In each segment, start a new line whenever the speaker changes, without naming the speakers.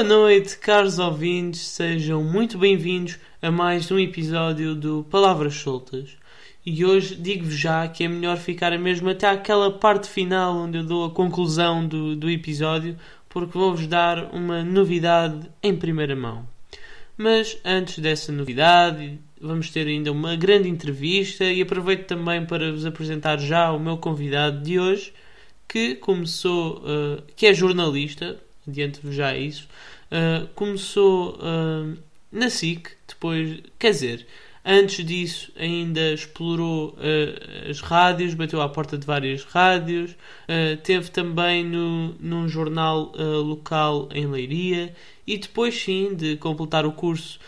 Boa noite, caros ouvintes, sejam muito bem-vindos a mais um episódio do Palavras Soltas. E hoje digo-vos já que é melhor ficar mesmo até aquela parte final onde eu dou a conclusão do, do episódio, porque vou-vos dar uma novidade em primeira mão. Mas antes dessa novidade, vamos ter ainda uma grande entrevista e aproveito também para vos apresentar já o meu convidado de hoje, que começou, uh, que é jornalista, adianto-vos já isso, uh, começou uh, na SIC, depois, quer dizer, antes disso ainda explorou uh, as rádios, bateu à porta de várias rádios, teve também no, num jornal local em Leiria e depois sim de completar o curso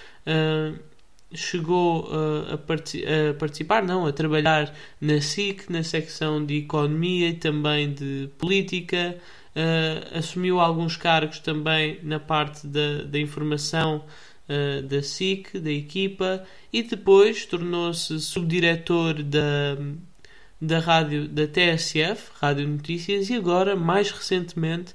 chegou uh, a, part a, participar, não, a trabalhar na SIC, na secção de Economia e também de Política, uh, assumiu alguns cargos também na parte da, da informação uh, da SIC, da equipa, e depois tornou-se subdiretor da, da rádio da TSF, Rádio Notícias, e agora, mais recentemente,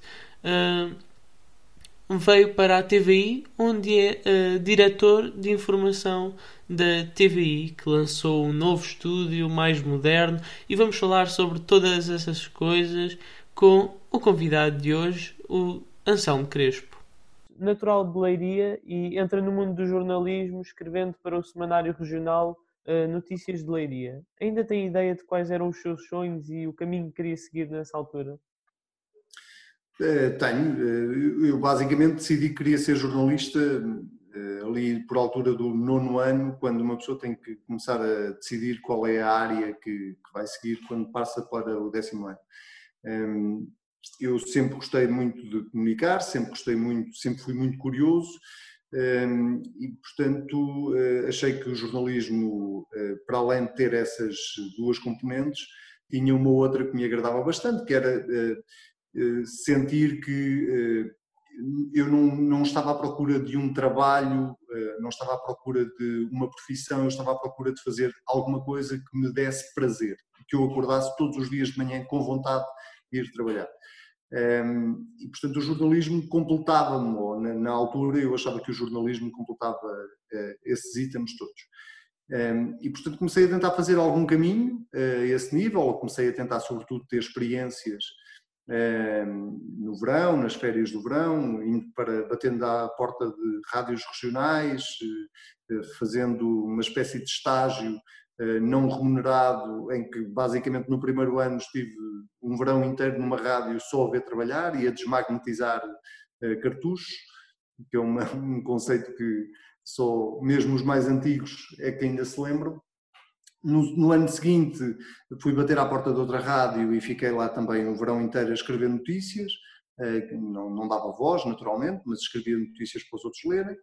veio para a TVI, onde é uh, diretor de informação da TVI, que lançou um novo estúdio mais moderno e vamos falar sobre todas essas coisas com o convidado de hoje, o Anselmo Crespo. Natural de Leiria e entra no mundo do jornalismo escrevendo para o semanário regional uh, Notícias de Leiria. Ainda tem ideia de quais eram os seus sonhos e o caminho que queria seguir nessa altura?
Eh, tenho. Eh, eu basicamente decidi que queria ser jornalista eh, ali por altura do nono ano, quando uma pessoa tem que começar a decidir qual é a área que, que vai seguir quando passa para o décimo ano. Ehm, eu sempre gostei muito de comunicar, sempre gostei muito, sempre fui muito curioso ehm, e, portanto, achei que o jornalismo, para além de ter essas duas componentes, tinha uma outra que me agradava bastante, que era sentir que eh, eu não, não estava à procura de um trabalho, eh, não estava à procura de uma profissão, eu estava à procura de fazer alguma coisa que me desse prazer, que eu acordasse todos os dias de manhã com vontade de ir trabalhar. Ehm, e, portanto, o jornalismo completava-me, na, altura eu achava que o jornalismo completava esses itens todos. Ehm, e, portanto, comecei a tentar fazer algum caminho a esse nível, comecei a tentar, sobretudo, ter experiências no verão, nas férias do verão, indo para, batendo à porta de rádios regionais, eh, eh, fazendo uma espécie de estágio eh, não remunerado, em que basicamente no primeiro ano estive um verão inteiro numa rádio só a ver trabalhar e a desmagnetizar cartuchos, que é um conceito que só mesmo os mais antigos é que ainda se lembram. No, no, ano seguinte fui bater à porta de outra rádio e fiquei lá também o verão inteiro a escrever notícias, eh, não, não dava voz naturalmente, mas escrevia notícias para os outros lerem.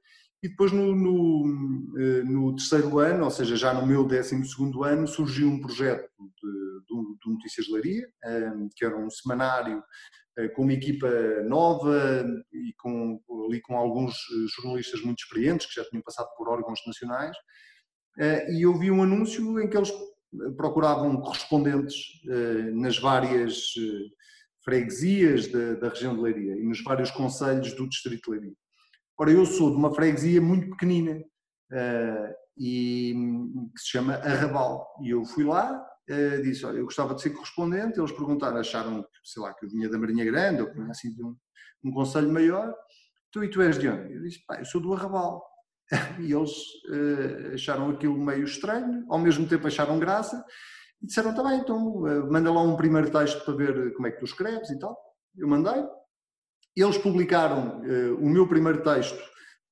E depois no, no, eh, no terceiro ano, ou seja, já no meu décimo segundo ano, surgiu um projeto de, de, de Notícias de Leiria, eh, que era um semanário com uma equipa nova e com, ali com alguns jornalistas muito experientes que já tinham passado por órgãos nacionais e eu vi um anúncio em que eles procuravam correspondentes eh, nas várias eh, freguesias da, da, região de Leiria e nos vários conselhos do distrito de Leiria. Ora, eu sou de uma freguesia muito pequenina e que se chama Arrabal e eu fui lá disse, olha, eu gostava de ser correspondente, eles perguntaram, acharam, sei lá, que eu vinha da Marinha Grande ou que vinha assim de um, um conselho maior, tu e tu és de onde? Eu disse, pá, eu sou do Arrabal. e eles uh, acharam aquilo meio estranho, ao mesmo tempo acharam graça e disseram também, então uh, manda lá um primeiro texto para ver como é que tu escreves e tal. Eu mandei. Eles publicaram uh, o meu primeiro texto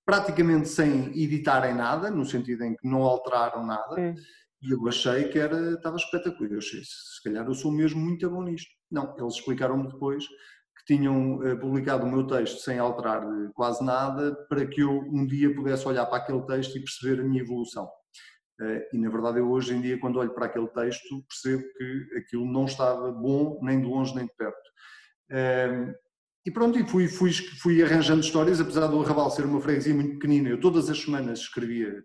praticamente sem editarem nada, no sentido em que não alteraram nada. É. E eu achei que era, estava espetacular. Eu achei, se calhar eu sou mesmo muito bom nisto. Não, eles explicaram-me depois que tinham eh, publicado o meu texto sem alterar eh, quase nada, para que eu um dia pudesse olhar para aquele texto e perceber a minha evolução. Eh, e na verdade, eu hoje em dia, quando olho para aquele texto, percebo que aquilo não estava bom, nem de longe nem de perto. Ehm, e pronto, e fui, fui, fui arranjando histórias, apesar do Arrabal ser uma freguesia muito pequenina, eu todas as semanas escrevia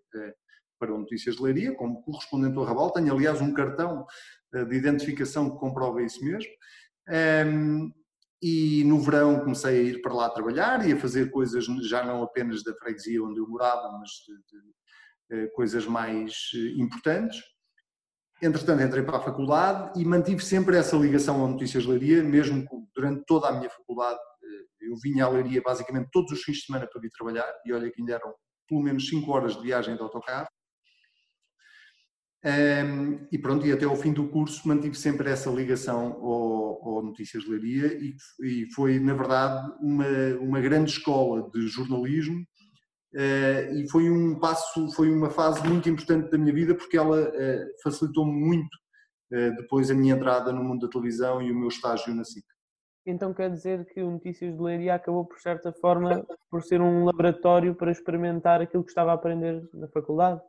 para o Notícias de Leiria, como correspondente ao Arrabal, tenho aliás um cartão de identificação que comprova isso mesmo. Ehm, e no verão comecei a ir para lá trabalhar e a fazer coisas já não apenas da freguesia onde eu morava, mas de, de, coisas mais importantes. Entretanto, entrei para a faculdade e mantive sempre essa ligação à Notícias Leiria, mesmo durante toda a minha faculdade. Eu vinha à Leiria basicamente todos os fins de semana para vir trabalhar, e olha que ainda eram pelo menos 5 horas de viagem de autocarro. Um, e pronto, e até ao fim do curso mantive sempre essa ligação ao, ao Notícias Leiria e, e, foi, na verdade, uma, uma grande escola de jornalismo uh, e foi um passo, foi uma fase muito importante da minha vida porque ela uh, facilitou-me muito uh, depois a minha entrada no mundo da televisão e o meu estágio na SIC.
Então quer dizer que o Notícias de Leiria acabou, por certa forma, por ser um laboratório para experimentar aquilo que estava a aprender na faculdade?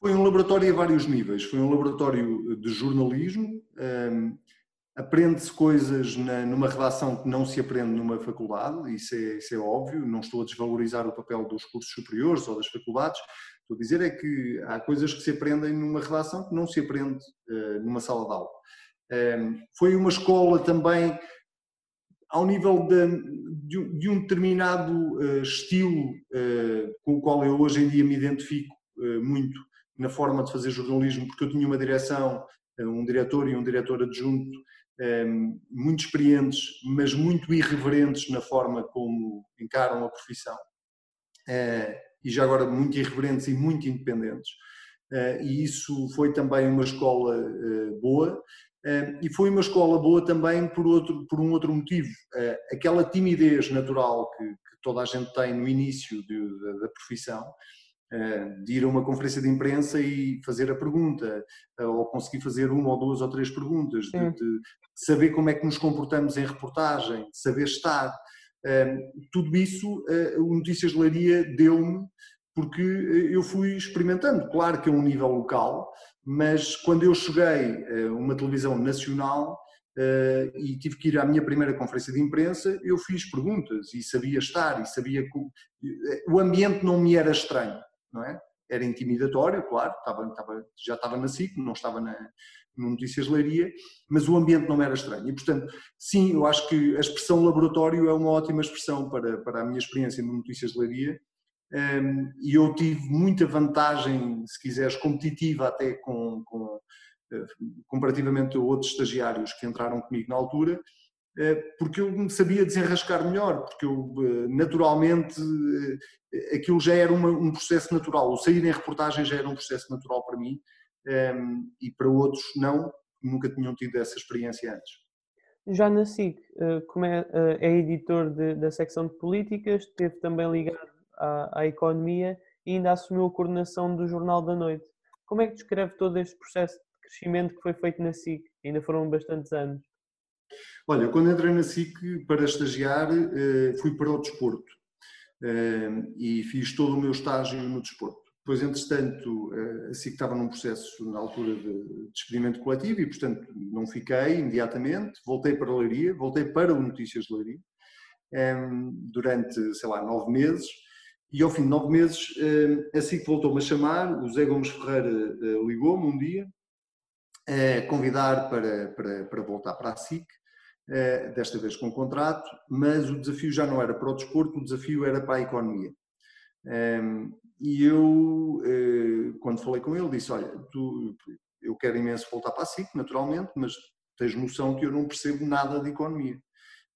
Foi um laboratório a vários níveis. Foi um laboratório de jornalismo. Um, Aprende-se coisas na, numa redação que não se aprende numa faculdade, isso é, isso é óbvio. Não estou a desvalorizar o papel dos cursos superiores ou das faculdades. Estou a dizer é que há coisas que se aprendem numa redação que não se aprende uh, numa sala de aula. Um, foi uma escola também ao nível de, de um determinado uh, estilo uh, com o qual eu hoje em dia me identifico muito na forma de fazer jornalismo, porque eu tinha uma direção, eh, um diretor e um diretor adjunto ehm, muito experientes, mas muito irreverentes na forma como encaram a profissão. Eh, e já agora muito irreverentes e muito independentes. Eh, e isso foi também uma escola boa. E foi uma escola boa também por, outro, por um outro motivo. Aquela timidez natural que, que toda a gente tem no início de, da, profissão, de ir a uma conferência de imprensa e fazer a pergunta, eh, ou conseguir fazer uma ou duas ou três perguntas, de, de saber como é que nos comportamos em reportagem, de saber estar. Eh, tudo isso o Notícias de Leiria deu-me porque eu fui experimentando. Claro que é um nível local, mas quando eu cheguei a uma televisão nacional, Uh, e tive que ir à minha primeira conferência de imprensa, eu fiz perguntas e sabia estar e sabia que o ambiente não me era estranho não é? Era intimidatório, claro, estava, estava, já estava na SIC, não estava na, no Notícias Leiria, mas o ambiente não era estranho. E, portanto, sim, eu acho que a expressão laboratório é uma ótima expressão para, para a minha experiência no Notícias Leiria. Um, e eu tive muita vantagem, se quiseres, competitiva até com, com uh, comparativamente a outros estagiários que entraram comigo na altura, eh, porque eu me sabia desenrascar melhor, porque eu eh, naturalmente eh, aquilo já era uma, um processo natural, o sair em reportagem já era um processo natural para mim ehm, e para outros não, nunca tinham tido essa experiência antes.
Já na SIC, como é, é editor de, da secção de políticas, esteve também ligado à, à economia e ainda assumiu a coordenação do Jornal da Noite. Como é que descreve todo este processo de crescimento que foi feito na SIC? Ainda foram bastantes anos.
Olha, quando entrei na SIC para estagiar, eh, fui para o desporto eh, e fiz todo o meu estágio no desporto. Depois, entretanto, eh, a SIC estava num processo na altura de despedimento coletivo e, portanto, não fiquei imediatamente. Voltei para a Leiria, voltei para o Notícias de Leiria durante, sei lá, nove meses. E ao fim de nove meses, a SIC voltou-me a chamar, o Zé Gomes Ferreira ligou-me um dia, convidar para, para, para voltar para a SIC eh, desta vez com contrato, mas o desafio já não era para o desporto, o desafio era para a economia. Ehm, e eu, eh, quando falei com ele, disse: Olha, tu, eu quero imenso voltar para a SIC, naturalmente, mas tens noção que eu não percebo nada de economia.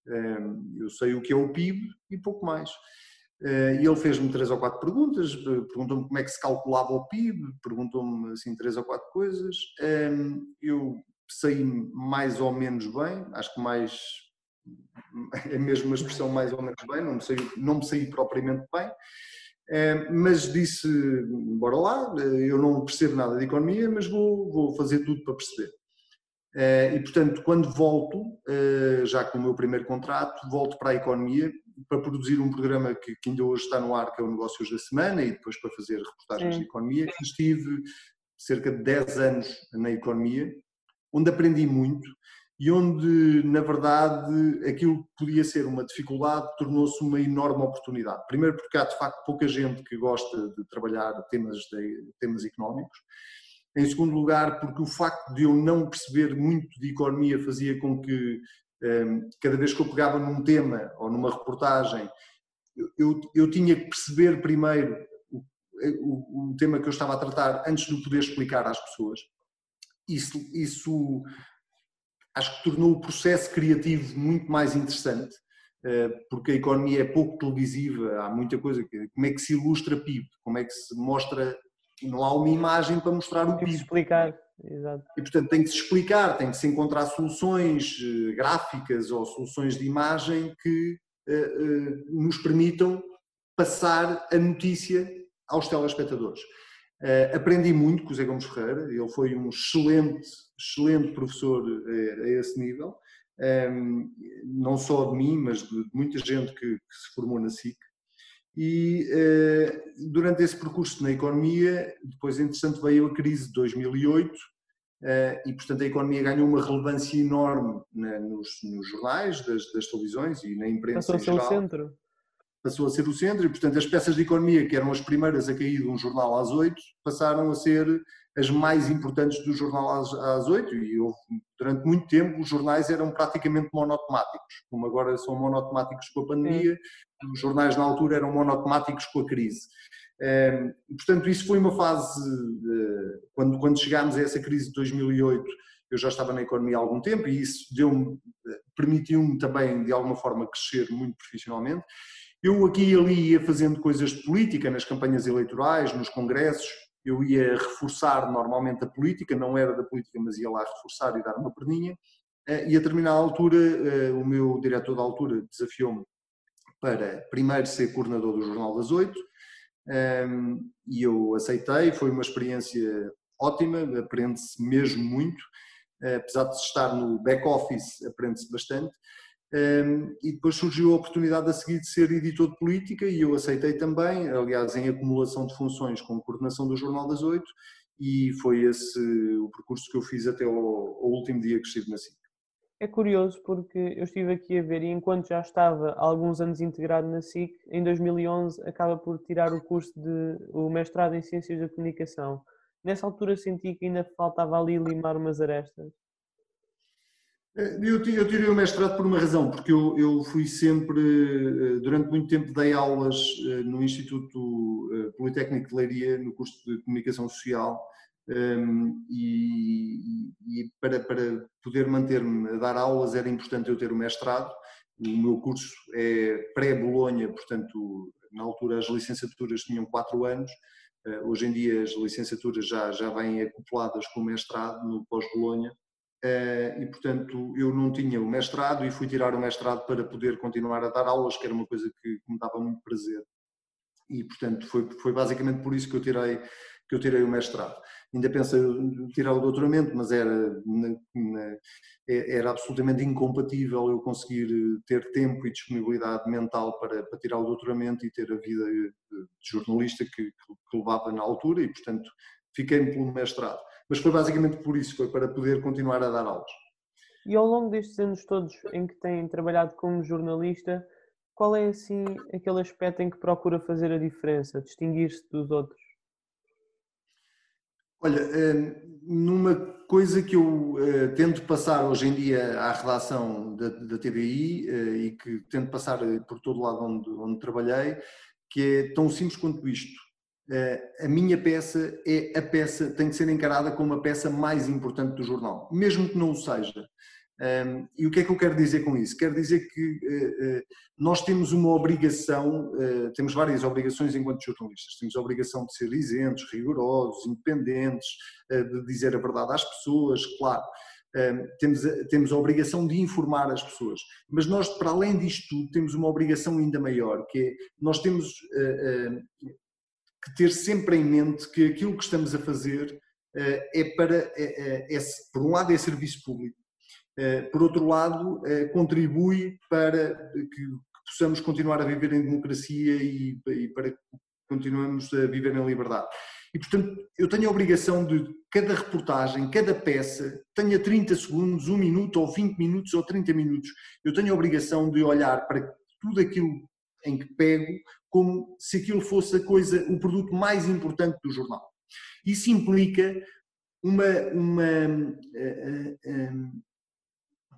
Ehm, eu sei o que é o PIB e pouco mais. Eh, e ele fez-me três ou quatro perguntas, perguntou-me como é que se calculava o PIB, perguntou-me assim três ou quatro coisas. Ehm, eu saí mais ou menos bem, acho que mais é mesmo uma expressão mais ou menos bem, não me saí, não me saí propriamente bem, é, mas disse, bora lá, eu não percebo nada de economia, mas vou, vou fazer tudo para perceber. E portanto, quando volto, já com o meu primeiro contrato, volto para a economia para produzir um programa que, que ainda hoje está no ar, que é o Negócios da Semana, e depois para fazer reportagens de economia. Estive cerca de 10 anos na economia, onde aprendi muito e onde, na verdade, aquilo que podia ser uma dificuldade tornou-se uma enorme oportunidade. Primeiro porque há, de facto, pouca gente que gosta de trabalhar temas, de, temas económicos. Em segundo lugar, porque o facto de eu não perceber muito de economia fazia com que cada vez que eu pegava num tema ou numa reportagem, eu, eu, tinha que perceber primeiro o, o, o, tema que eu estava a tratar antes de poder explicar às pessoas. Isso, isso acho que tornou o processo criativo muito mais interessante, eh, porque a economia é pouco televisiva, há muita coisa, como é que se ilustra PIB, como é que se mostra, não há uma imagem para mostrar o PIB.
explicar, exato.
E portanto tem que se explicar, tem que se encontrar soluções eh, gráficas ou soluções de imagem que uh, uh, nos permitam passar a notícia aos telespectadores. Uh, aprendi muito com o Zé Gomes Ferreira, ele foi um excelente, excelente professor a, a esse nível, um, ehm, não só de mim, mas de muita gente que, que se formou na SIC. E uh, durante esse percurso na economia, depois, entretanto, veio a crise de 2008 uh, eh, e, portanto, a economia ganhou uma relevância enorme na, nos, nos, jornais, das, das, televisões e na imprensa
Passou
em geral.
Passou a ser o centro.
Passou a ser o centro e, portanto, as peças de economia, que eram as primeiras a cair de um jornal às oito, passaram a ser as mais importantes do jornal às, oito e houve, durante muito tempo os jornais eram praticamente monotemáticos, como agora são monotemáticos com a pandemia, os jornais na altura eram monotemáticos com a crise. Portanto, isso foi uma fase, quando, quando chegámos a essa crise de 2008, eu já estava na economia há algum tempo e isso eh, permitiu-me também, de alguma forma, crescer muito profissionalmente. Eu aqui e ali ia fazendo coisas de política nas campanhas eleitorais, nos congressos, eu ia reforçar normalmente a política, não era da política, mas ia lá reforçar e dar uma perninha. Eh, e a determinada altura, eh, o meu diretor da altura desafiou-me para primeiro ser coordenador do Jornal das Oito, ehm, e eu aceitei, foi uma experiência ótima, aprende-se mesmo muito, apesar de estar no back-office, aprende-se bastante, um, e depois surgiu a oportunidade a seguir de ser editor de política e eu aceitei também, aliás, em acumulação de funções com coordenação do Jornal das Oito, e foi esse o percurso que eu fiz até ao último dia que estive na SIC.
É curioso porque eu estive aqui a ver e enquanto já estava há alguns anos integrado na SIC, em 2011 acaba por tirar o curso de o mestrado em Ciências da Comunicação. Nessa altura senti que ainda faltava ali limar umas arestas.
Eh, eu, tirei o mestrado por uma razão, porque eu, eu, fui sempre, eh, durante muito tempo, dei aulas eh, no Instituto Politécnico de Leiria, no curso de Comunicação Social, ehm, e, e para, para, poder manter-me a dar aulas era importante eu ter o mestrado. O meu curso é pré-Bolonha, portanto, na altura as licenciaturas tinham quatro anos, hoje em dia as licenciaturas já, já vêm acopladas com o mestrado no pós-Bolonha eh, e, portanto, eu não tinha o mestrado e fui tirar o mestrado para poder continuar a dar aulas, que era uma coisa que, me dava muito prazer. E, portanto, foi, foi basicamente por isso que eu tirei que eu tirei o mestrado. Ainda pensei em tirar o doutoramento, mas era, era absolutamente incompatível eu conseguir ter tempo e disponibilidade mental para, para tirar o doutoramento e ter a vida de jornalista que, que levava na altura e, portanto, fiquei-me pelo mestrado. Mas foi basicamente por isso, foi para poder continuar a dar aulas.
E ao longo destes anos todos em que tem trabalhado como jornalista, qual é assim aquele aspecto em que procura fazer a diferença, distinguir-se dos outros?
Olha, eh, numa coisa que eu eh, tento passar hoje em dia à redação da, da TVI eh, e que tento passar por todo lado onde, onde trabalhei, que é tão simples quanto isto a minha peça é a peça, tem que ser encarada como a peça mais importante do jornal, mesmo que não o seja. Um, e o que é que eu quero dizer com isso? Quero dizer que uh, uh, nós temos uma obrigação, uh, temos várias obrigações enquanto jornalistas. Temos a obrigação de ser isentos, rigorosos, independentes, de dizer a verdade às pessoas, claro. temos, a, temos a obrigação de informar as pessoas. Mas nós, para além disto tudo, temos uma obrigação ainda maior, que é nós temos que ter sempre em mente que aquilo que estamos a fazer é para, é, é, é, por um lado, é serviço público, por outro lado, uh, contribui para que, possamos continuar a viver em democracia e, para que continuemos a viver em liberdade. E, portanto, eu tenho a obrigação de cada reportagem, cada peça, tenha 30 segundos, 1 minuto, ou 20 minutos, ou 30 minutos. Eu tenho a obrigação de olhar para tudo aquilo em que pego como se aquilo fosse a coisa, o produto mais importante do jornal. Isso implica uma, uma, eh, eh,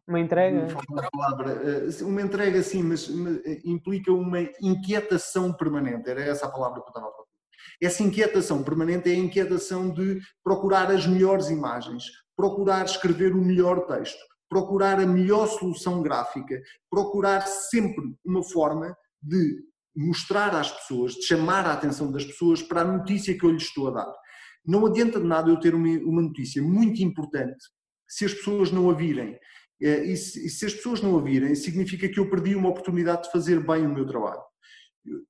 Uma entrega?
Palavra, uma entrega, sim, mas, mas implica uma inquietação permanente. Era essa a palavra que eu estava a falar. Essa inquietação permanente é a inquietação de procurar as melhores imagens, procurar escrever o melhor texto, procurar a melhor solução gráfica, procurar sempre uma forma de mostrar às pessoas, de chamar a atenção das pessoas para a notícia que eu lhes estou a dar. Não adianta de nada eu ter uma notícia muito importante se as pessoas não a virem. Eh, e se as pessoas não a virem, significa que eu perdi uma oportunidade de fazer bem o meu trabalho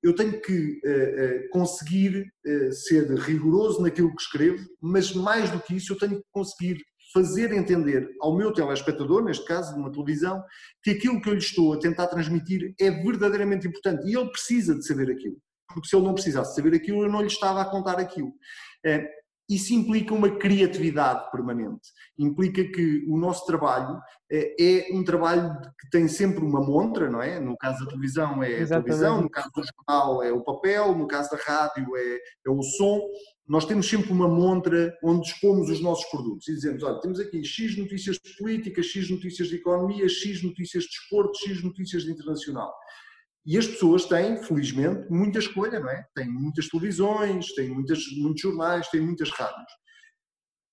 eu tenho que uh, uh, conseguir ser rigoroso naquilo que escrevo, mas mais do que isso, eu tenho que conseguir fazer entender ao meu telespectador, neste caso, numa televisão, que aquilo que eu lhe estou a tentar transmitir é verdadeiramente importante e ele precisa de saber aquilo. Porque se ele não precisasse saber aquilo, eu não lhe estava a contar aquilo. Isso implica uma criatividade permanente, implica que o nosso trabalho é, é um trabalho que tem sempre uma montra, não é? No caso da televisão é a televisão, no caso do jornal é o papel, no caso da rádio é, é o som. Nós temos sempre uma montra onde expomos os nossos produtos e dizemos: olha, temos aqui X notícias de política, X notícias de economia, X notícias de esporte, X notícias de internacional. E as pessoas têm, felizmente, muita escolha, não é? Têm muitas televisões, têm muitas, muitos jornais, têm muitas rádios.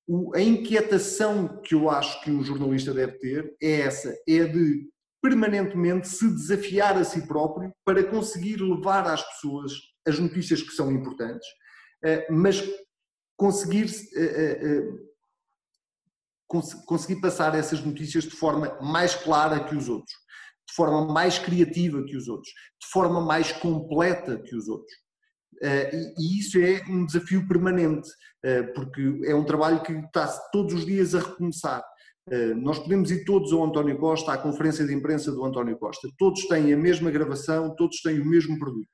O, a inquietação que eu acho que um jornalista deve ter é essa, é de permanentemente se desafiar a si próprio para conseguir levar às pessoas as notícias que são importantes, eh, mas conseguir, eh, eh, conseguir passar essas notícias de forma mais clara que os outros de forma mais criativa que os outros, de forma mais completa que os outros. Uh, e, e, isso é um desafio permanente, uh, porque é um trabalho que está todos os dias a recomeçar. Uh, nós podemos ir todos ao António Costa, à conferência de imprensa do António Costa. Todos têm a mesma gravação, todos têm o mesmo produto.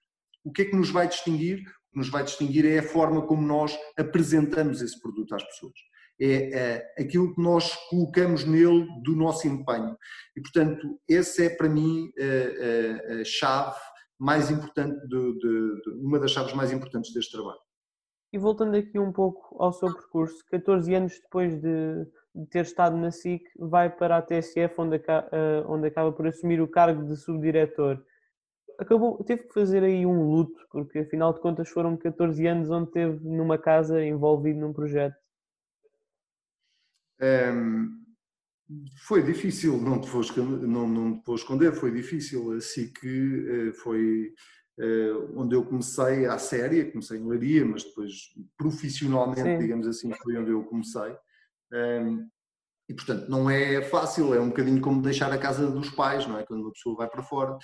O que é que nos vai distinguir? O que nos vai distinguir é a forma como nós apresentamos esse produto às pessoas é, é aquilo que nós colocamos nele do nosso empenho. E, portanto, essa é para mim a, a, a chave mais importante, de, de, de, uma das chaves mais importantes deste trabalho.
E voltando aqui um pouco ao seu percurso, 14 anos depois de, de ter estado na SIC, vai para a TSF, onde, onde acaba por assumir o cargo de subdiretor. Acabou, teve que fazer aí um luto, porque afinal de contas foram 14 anos onde teve numa casa envolvido num projeto.
Um, foi difícil, não te, vou, não, não te vou esconder, foi difícil. Assim que uh, foi uh, onde eu comecei à séria, comecei em Laria, mas depois profissionalmente, Sim. digamos assim, foi onde eu comecei. Um, e portanto não é fácil, é um bocadinho como deixar a casa dos pais, não é? Quando uma pessoa vai para fora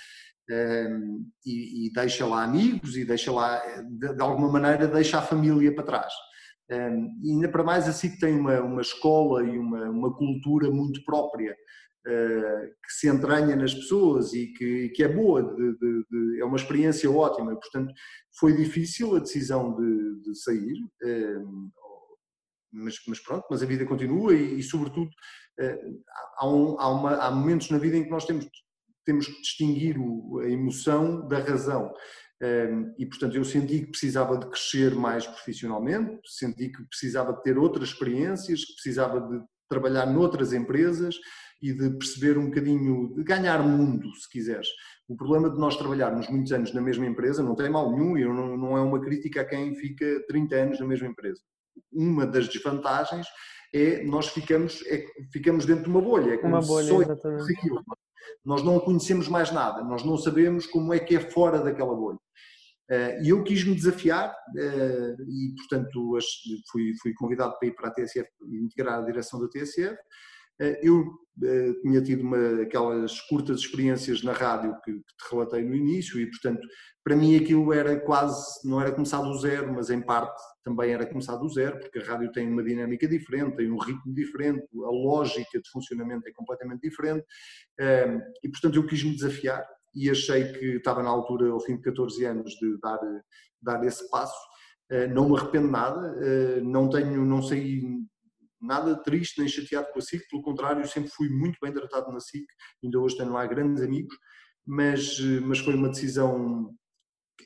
um, e, e, deixa lá amigos e deixa lá, de, de alguma maneira, deixa a família para trás. Um, e ainda para mais assim que tem uma, uma escola e uma, uma cultura muito própria uh, que se entranha nas pessoas e que, que é boa, de, de, de, é uma experiência ótima. Portanto, foi difícil a decisão de, sair, um, mas, mas, pronto, mas a vida continua e, e sobretudo, uh, há, um, há, uma, há momentos na vida em que nós temos, temos que distinguir a emoção da razão. E, portanto, eu senti que precisava de crescer mais profissionalmente, senti que precisava de ter outras experiências, que precisava de trabalhar noutras empresas e de perceber um bocadinho, de ganhar mundo, se quiseres. O problema de nós trabalharmos muitos anos na mesma empresa não tem mal nenhum, e não, não é uma crítica a quem fica 30 anos na mesma empresa. Uma das desvantagens é nós ficamos, é, ficamos dentro de uma bolha. É
como uma bolha, só exatamente. Aquilo.
Nós não conhecemos mais nada, nós não sabemos como é que é fora daquela bolha. Uh, e eu quis me desafiar uh, e, portanto, fui, fui convidado para ir para a TSF e integrar a direção da TSF. Uh, eu tinha tido uma, aquelas curtas experiências na rádio que, que, te relatei no início e, portanto, para mim aquilo era quase, não era começar do zero, mas em parte também era começar do zero, porque a rádio tem uma dinâmica diferente, tem um ritmo diferente, a lógica de funcionamento é completamente diferente e, portanto, eu quis me desafiar e achei que estava na altura, ao fim de 14 anos, de dar, dar esse passo. Eh, não me arrependo nada, eh, não tenho, não sei nada triste nem chateado com a SIC, pelo contrário, sempre fui muito bem tratado na SIC, ainda hoje tenho lá grandes amigos, mas, eh, mas foi uma decisão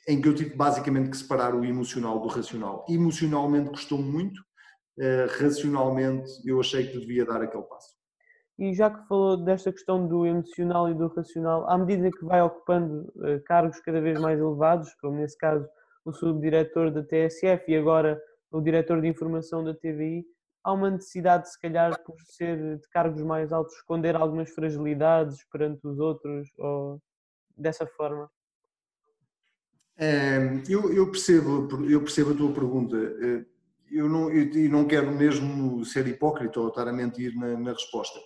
em que eu tive basicamente que separar o emocional do racional. Emocionalmente custou muito, racionalmente eu achei que devia dar aquele passo.
E já que falou desta questão do emocional e do racional, à medida que vai ocupando uh, cargos cada vez mais elevados, como nesse caso o subdiretor da TSF e agora o diretor de informação da TVI, há uma necessidade, se calhar, por ser de cargos mais altos, esconder algumas fragilidades perante os outros, ou dessa forma?
É, eu, eu, percebo, eu percebo a tua pergunta. Eh, eu não, eu não quero mesmo ser hipócrita ou estar a mentir na, na resposta.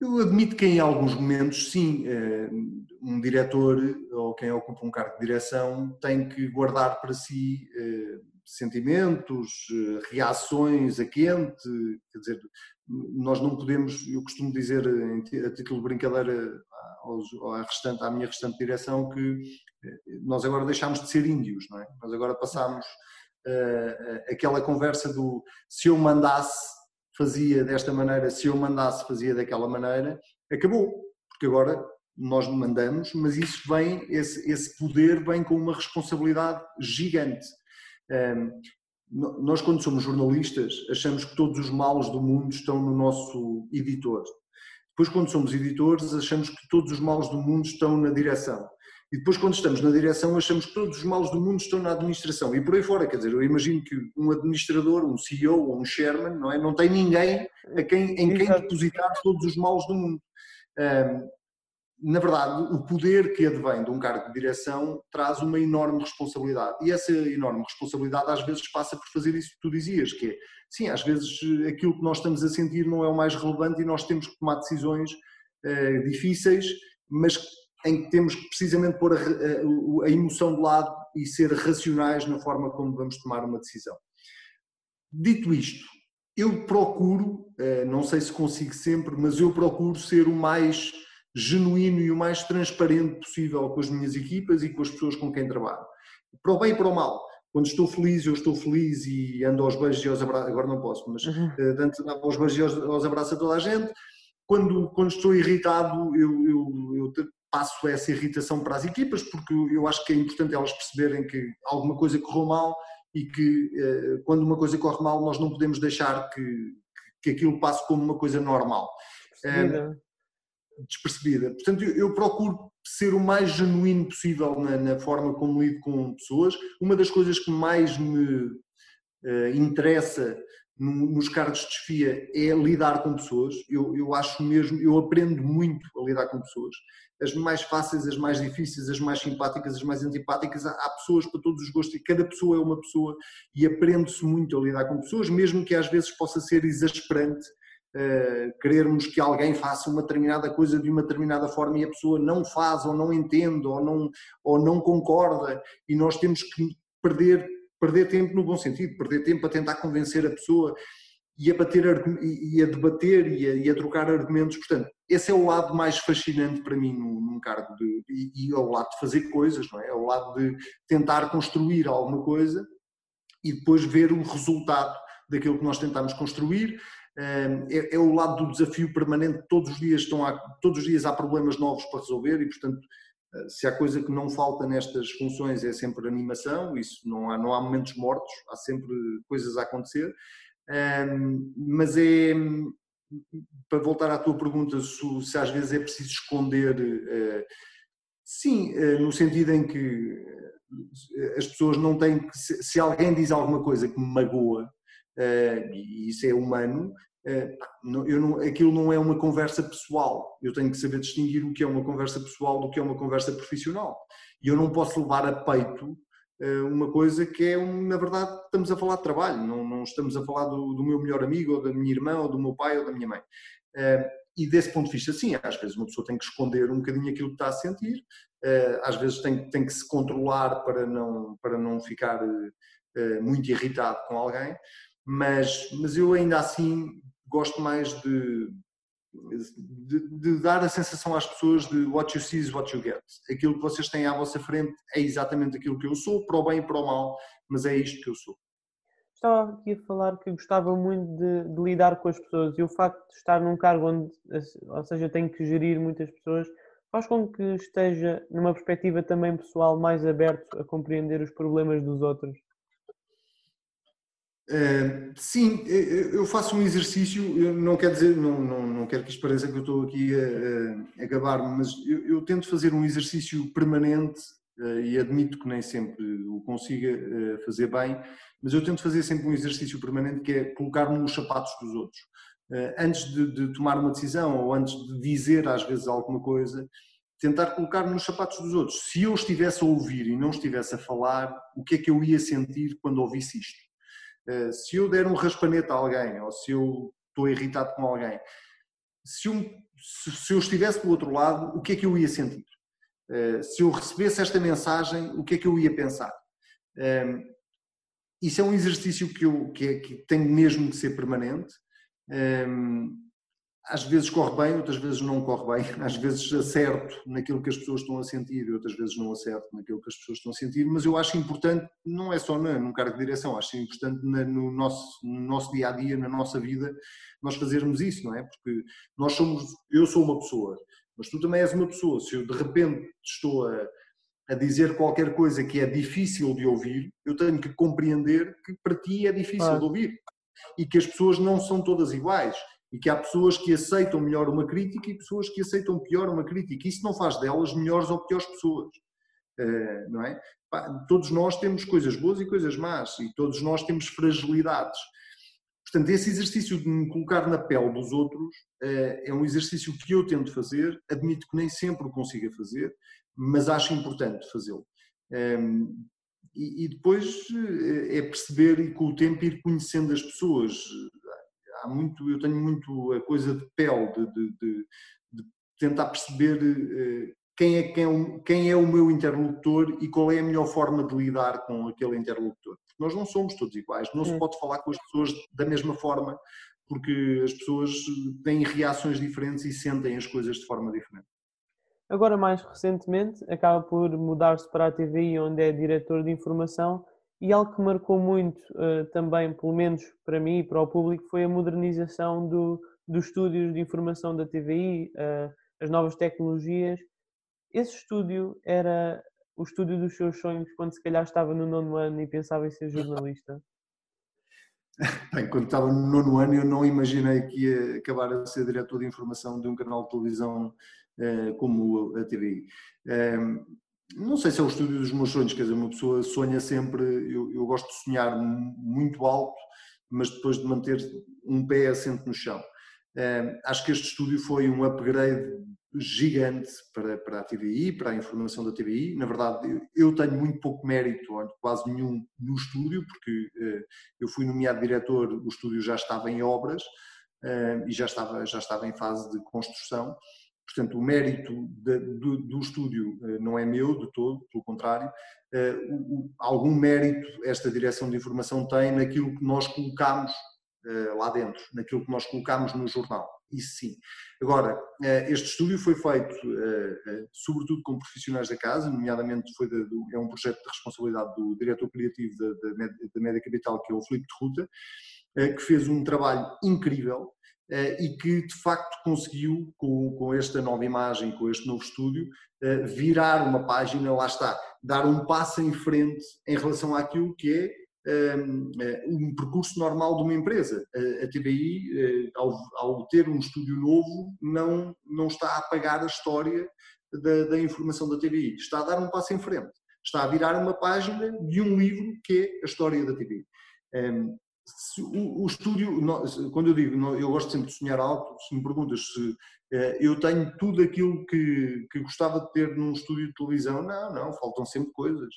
Eu admito que em alguns momentos, sim, eh, um diretor ou quem ocupa um cargo de direção tem que guardar para si eh, sentimentos, eh, reações a quente, quer dizer, nós não podemos, eu costumo dizer a título de brincadeira à, restante, à minha restante direção que nós agora deixámos de ser índios, não é? Nós agora passamos uh, aquela conversa do se eu mandasse fazia desta maneira, se eu mandasse fazia daquela maneira, acabou, porque agora nós mandamos, mas isso vem, esse, esse poder vem com uma responsabilidade gigante. Um, nós, quando somos jornalistas, achamos que todos os males do mundo estão no nosso editor. Depois, quando somos editores, achamos que todos os males do mundo estão na direção. E depois, quando estamos na direção, achamos que todos os males do mundo estão na administração. E por aí fora, quer dizer, eu imagino que um administrador, um CEO ou um chairman, não, é? não tem ninguém a quem, em quem depositar todos os males do mundo. Um, na verdade, o poder que advém de um cargo de direção traz uma enorme responsabilidade. E essa enorme responsabilidade às vezes passa por fazer isso que tu dizias, que é, sim, às vezes aquilo que nós estamos a sentir não é o mais relevante e nós temos que tomar decisões uh, difíceis, mas em que temos que precisamente pôr a, a, emoção de lado e ser racionais na forma como vamos tomar uma decisão. Dito isto, eu procuro, eh, não sei se consigo sempre, mas eu procuro ser o mais genuíno e o mais transparente possível com as minhas equipas e com as pessoas com quem trabalho. Para o bem e para o mal. Quando estou feliz, eu estou feliz e ando aos beijos e aos abraços. Agora não posso, mas uhum. Eh, antes andava aos beijos e aos, aos abraços a toda a gente. Quando, quando estou irritado, eu, eu, eu passo essa irritação para as equipas, porque eu acho que é importante elas perceberem que alguma coisa correu mal e que eh, quando uma coisa corre mal nós não podemos deixar que, que aquilo passe como uma coisa normal. Despercebida. É, despercebida. Portanto, eu, eu, procuro ser o mais genuíno possível na, na, forma como lido com pessoas. Uma das coisas que mais me uh, interessa nos cargos de desfia é lidar com pessoas. Eu, eu acho mesmo, eu aprendo muito a lidar com pessoas as mais fáceis, as mais difíceis, as mais simpáticas, as mais antipáticas. Há pessoas para todos os gostos e cada pessoa é uma pessoa e aprende-se muito a lidar com pessoas, mesmo que às vezes possa ser exasperante uh, querermos que alguém faça uma determinada coisa de uma determinada forma e a pessoa não faz ou não entende ou não, ou não concorda e nós temos que perder, perder tempo no bom sentido, perder tempo a tentar convencer a pessoa e a, bater, e a debater e a, e a, trocar argumentos. Portanto, esse é o lado mais fascinante para mim num, num cargo de, e, e é o lado de fazer coisas, não é? É o lado de tentar construir alguma coisa e depois ver o resultado daquilo que nós tentamos construir. É, é, o lado do desafio permanente. Todos os dias estão há, todos os dias há problemas novos para resolver e, portanto, se há coisa que não falta nestas funções é sempre animação. Isso não há não há momentos mortos. Há sempre coisas a acontecer um, mas é, para voltar à tua pergunta, se, se às vezes é preciso esconder, uh, sim, uh, no sentido em que as pessoas não têm que, se, se alguém diz alguma coisa que me magoa, uh, e isso é humano, eu não, aquilo não é uma conversa pessoal. Eu tenho que saber distinguir o que é uma conversa pessoal do que é uma conversa profissional. E eu não posso levar a peito eh, uma coisa que é, na verdade, estamos a falar de trabalho, não, não estamos a falar do, do, meu melhor amigo, ou da minha irmã, ou do meu pai, ou da minha mãe. Eh, e desse ponto de vista, sim, às vezes uma pessoa tem que esconder um bocadinho aquilo que está a sentir, às vezes tem, tem que se controlar para não, para não ficar muito irritado com alguém, mas, mas eu ainda assim gosto mais de, de, de, dar a sensação às pessoas de what you see is what you get. Aquilo que vocês têm à vossa frente é exatamente aquilo que eu sou, para o bem e para o mal, mas é isto que eu sou.
Estava aqui a falar que gostava muito de, de lidar com as pessoas e o facto de estar num cargo onde, ou seja, tenho que gerir muitas pessoas, faz com que esteja numa perspectiva também pessoal mais aberto a compreender os problemas dos outros.
Uh, sim, eu faço um exercício, não quero dizer, não, não, não quero que isto pareça que eu estou aqui a, a, a gabar-me, mas eu, eu, tento fazer um exercício permanente e admito que nem sempre o consiga fazer bem, mas eu tento fazer sempre um exercício permanente que é colocar-me nos sapatos dos outros. antes de, de, tomar uma decisão ou antes de dizer às vezes alguma coisa, tentar colocar-me nos sapatos dos outros. Se eu estivesse a ouvir e não estivesse a falar, o que é que eu ia sentir quando ouvisse isto? Eh, se eu der um raspanete a alguém ou se eu estou irritado com alguém, se, um, se eu estivesse do outro lado, o que é que eu ia sentir? Eh, se eu recebesse esta mensagem, o que é que eu ia pensar? Ehm, isso é um exercício que, eu, que, é, que tem mesmo de ser permanente. Ehm, às vezes corre bem, outras vezes não corre bem, às vezes acerto naquilo que as pessoas estão a sentir e outras vezes não acerto naquilo que as pessoas estão a sentir, mas eu acho importante, não é só num cargo de direção, acho importante no nosso, no nosso dia a dia, na nossa vida, nós fazermos isso, não é? Porque nós somos, eu sou uma pessoa, mas tu também és uma pessoa. Se eu de repente estou a, a dizer qualquer coisa que é difícil de ouvir, eu tenho que compreender que para ti é difícil ah. de ouvir e que as pessoas não são todas iguais e que há pessoas que aceitam melhor uma crítica e pessoas que aceitam pior uma crítica. Isso não faz delas melhores ou piores pessoas, eh, não é? Todos nós temos coisas boas e coisas más e todos nós temos fragilidades. Portanto, esse exercício de me colocar na pele dos outros eh, é um exercício que eu tento fazer, admito que nem sempre o consiga fazer, mas acho importante fazê-lo. Ehm, e depois eh, é perceber e com o tempo ir conhecendo as pessoas, há muito, eu tenho muito a coisa de pele, de, de, de, de tentar perceber eh, quem é, quem, é, quem é o meu interlocutor e qual é a melhor forma de lidar com aquele interlocutor. Nós não somos todos iguais, não se pode falar com as pessoas da mesma forma, porque as pessoas têm reações diferentes e sentem as coisas de forma diferente.
Agora, mais recentemente, acaba por mudar-se para a TVI, onde é diretor de informação e algo que marcou muito uh, também, pelo menos para mim e para o público, foi a modernização do, dos estúdios de informação da TVI, uh, eh, as novas tecnologias. Esse estúdio era o estúdio dos seus sonhos quando se calhar estava no nono ano e pensava em ser jornalista?
Bem, quando estava no nono ano eu não imaginei que ia acabar a ser diretor de informação de um canal de televisão uh, como a TVI não sei se é o estúdio dos meus sonhos, quer dizer, uma pessoa sonha sempre, eu, eu gosto de sonhar muito alto, mas depois de manter um pé assente no chão. Uh, acho que este estúdio foi um upgrade gigante para, para a TVI, para a informação da TVI. Na verdade, eu, eu tenho muito pouco mérito, quase nenhum, no estúdio, porque uh, eu fui nomeado diretor, o estúdio já estava em obras uh, e já estava, já estava em fase de construção. Portanto, o mérito de, do, do, estúdio eh, não é meu de todo, pelo contrário. Eh, algum mérito esta direção de informação tem naquilo que nós colocamos eh, lá dentro, naquilo que nós colocamos no jornal. Isso sim. Agora, este estúdio foi feito sobretudo com profissionais da casa, nomeadamente foi de, é um projeto de responsabilidade do diretor criativo da, da Média Capital, que é o Filipe de Ruta, que fez um trabalho incrível e que de facto conseguiu, com, com esta nova imagem, com este novo estúdio, eh, virar uma página, lá está, dar um passo em frente em relação àquilo que é um, eh, um percurso normal de uma empresa. A TBI, ao, ao, ter um estúdio novo, não, não está a apagar a história da, da, informação da TBI, está a dar um passo em frente, está a virar uma página de um livro que é a história da TBI. Um, o, o, estúdio, quando eu digo, eu gosto sempre de sonhar alto, se me perguntas se eh, eu tenho tudo aquilo que, que gostava de ter num estúdio de televisão, não, não, faltam sempre coisas.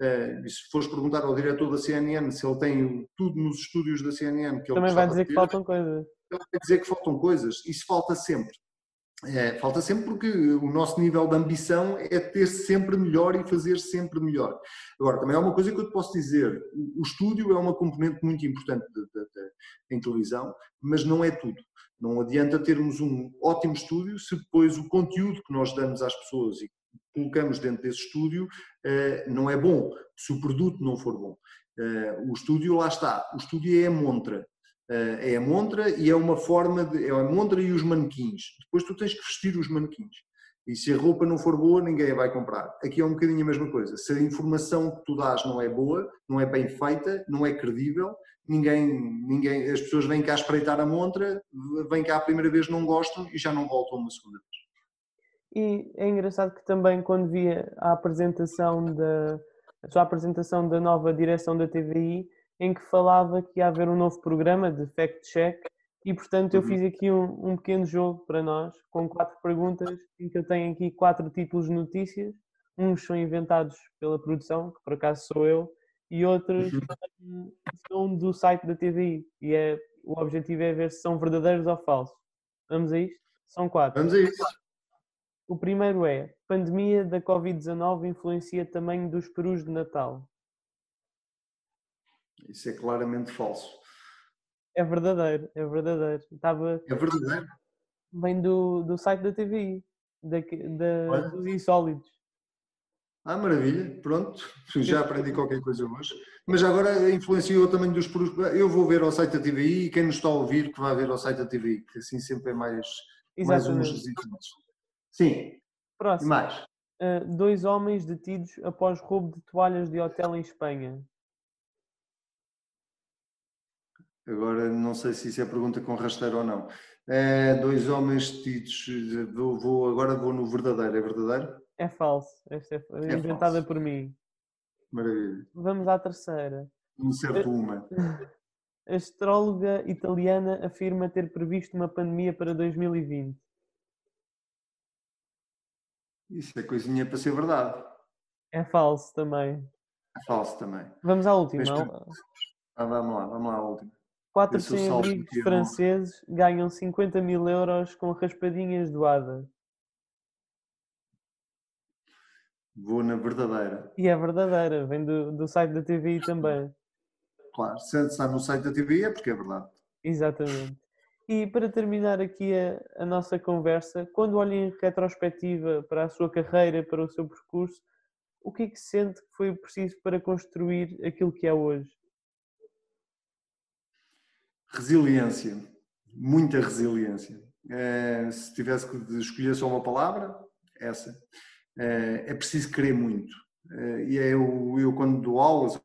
Eh, e se fores perguntar ao diretor da CNN se ele tem tudo nos estúdios da CNN que ele
Também vai dizer ter, que faltam coisas.
Ele vai dizer que faltam coisas, isso falta sempre. É, falta sempre porque o nosso nível de ambição é ter sempre melhor e fazer sempre melhor. Agora, também há uma coisa que eu te posso dizer: o estúdio é uma componente muito importante de, de, de, em televisão, mas não é tudo. Não adianta termos um ótimo estúdio se depois o conteúdo que nós damos às pessoas e colocamos dentro desse estúdio eh, não é bom, se o produto não for bom. Eh, o estúdio, lá está, o estúdio é a montra. Eh, é a montra e é uma forma de. É a montra e os manequins. Depois tu tens que vestir os manequins. E se a roupa não for boa, ninguém a vai comprar. Aqui é um bocadinho a mesma coisa. Se a informação que tu dás não é boa, não é bem feita, não é credível, ninguém, ninguém, as pessoas vêm cá espreitar a montra, vêm cá a primeira vez, não gostam e já não voltam uma segunda vez.
E é engraçado que também quando via a apresentação da a sua apresentação da nova direção da TVI, em que falava que ia haver um novo programa de fact-check e, portanto, eu uhum. fiz aqui um, um, pequeno jogo para nós, com quatro perguntas, em que eu tenho aqui quatro títulos de notícias. Uns são inventados pela produção, que por acaso sou eu, e outros uhum. são do site da TVI. E é, o objetivo é ver se são verdadeiros ou falsos. Vamos a isto? São quatro.
Vamos a isso.
O primeiro é: pandemia da Covid-19 influencia tamanho dos perus de Natal.
Isso é claramente falso.
É verdadeiro, é verdadeiro. Estava...
É verdadeiro.
Vem do, do site da TVI, da, da, dos insólidos.
Ah, maravilha, pronto, já aprendi qualquer coisa hoje. Mas agora influenciou também dos. Eu vou ver ao site da TVI e quem nos está a ouvir que vai ver ao site da TVI, que assim sempre é mais, mais uns. Sim. Próximo. E mais?
Uh, dois homens detidos após roubo de toalhas de hotel em Espanha.
Agora não sei se isso é pergunta com rasteiro ou não. É, dois homens detidos, vou, vou, agora vou no verdadeiro, é verdadeiro?
É falso, esta é, é inventada falso. por mim.
Maravilha.
Vamos à terceira.
Um certo uma.
A astróloga italiana afirma ter previsto uma pandemia para 2020.
Isso é coisinha para ser verdade.
É falso também.
É falso também.
Vamos à última.
Ah, vamos lá, vamos lá à última.
Quatro sem-abrigos franceses ganham 50 mil euros com raspadinhas doadas.
Vou na verdadeira.
E é verdadeira, vem do, do site da TVI também.
Claro, se está no site da TVI é porque é verdade.
Exatamente. E para terminar aqui a, a nossa conversa, quando olha em retrospectiva para a sua carreira, para o seu percurso, o que é que sente que foi preciso para construir aquilo que é hoje?
Resiliência, muita resiliência. É, se tivesse que escolher só uma palavra, essa. É, é preciso querer muito. É, e é eu, eu, quando dou aulas,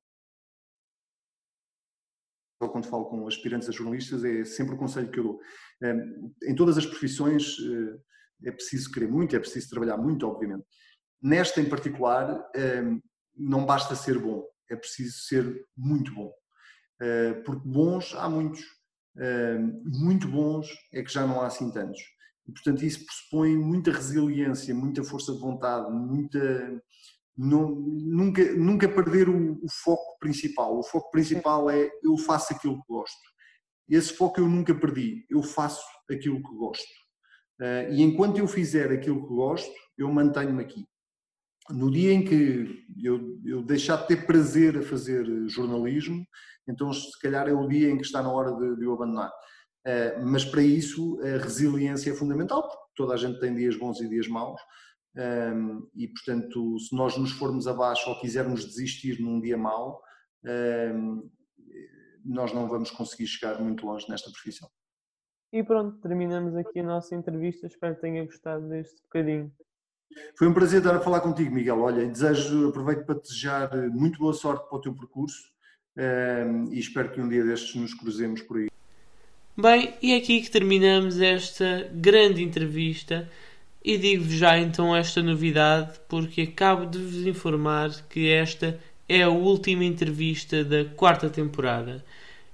ou quando falo com aspirantes a jornalistas, é sempre o conselho que eu dou. Em todas as profissões é preciso querer muito, é preciso trabalhar muito, obviamente. Nesta em particular, não basta ser bom, é preciso ser muito bom. Porque bons há muitos, muito bons é que já não há assim tantos. E, portanto, isso pressupõe muita resiliência, muita força de vontade, muita, não, nunca, nunca perder o, o, foco principal. O foco principal é eu faço aquilo que gosto. Esse foco eu nunca perdi. Eu faço aquilo que gosto. Uh, e enquanto eu fizer aquilo que gosto, eu mantenho-me aqui. No dia em que eu, eu deixar de ter prazer a fazer jornalismo, então se calhar é o dia em que está na hora de, de o abandonar. Uh, mas para isso a resiliência é fundamental, porque toda a gente tem dias bons e dias maus, um, e, portanto, se nós nos formos abaixo ou quisermos desistir num dia mau, um, nós não vamos conseguir chegar muito longe nesta profissão.
E pronto, terminamos aqui a nossa entrevista. Espero que tenha gostado deste bocadinho.
Foi um prazer estar a falar contigo, Miguel. Olha, desejo, aproveito para desejar muito boa sorte para o teu percurso e espero que um dia destes nos cruzemos por aí. Bem, e é aqui que terminamos esta grande entrevista. E digo-vos já então esta novidade, porque acabo de vos informar que esta é a última entrevista da quarta temporada.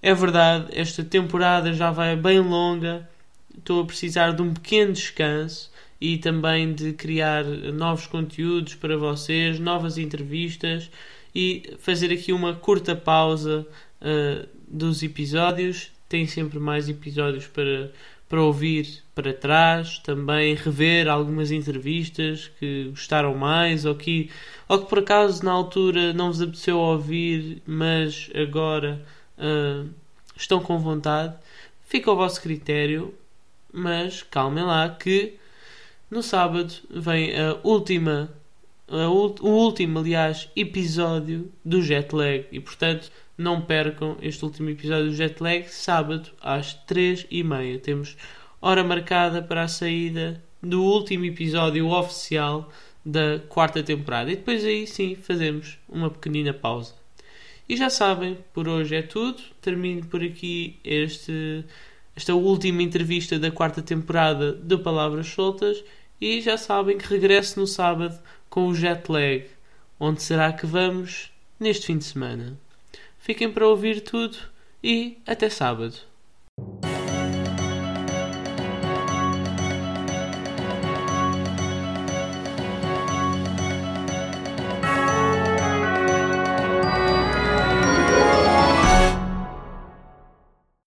É verdade, esta temporada já vai bem longa, estou a precisar de um pequeno descanso e também de criar novos conteúdos para vocês, novas entrevistas e fazer aqui uma curta pausa uh, dos episódios. Tem sempre mais episódios para para ouvir para trás, também rever algumas entrevistas que gostaram mais ou que, ou que por acaso na altura não vos apeteceu ouvir, mas agora uh, estão com vontade. Fica ao vosso critério, mas calmem lá que no sábado vem a última, o último, aliás, episódio do Jetlag e portanto não percam este último episódio do Jetlag, sábado às 3 e meia. Temos hora marcada para a saída
do último episódio oficial da quarta temporada. E depois aí sim fazemos uma pequenina pausa. E já sabem, por hoje é tudo. Termino por aqui este, esta última entrevista da quarta temporada de Palavras Soltas. E já sabem que regresso no sábado com o jet lag. Onde será que vamos neste fim de semana? Fiquem para ouvir tudo e até sábado.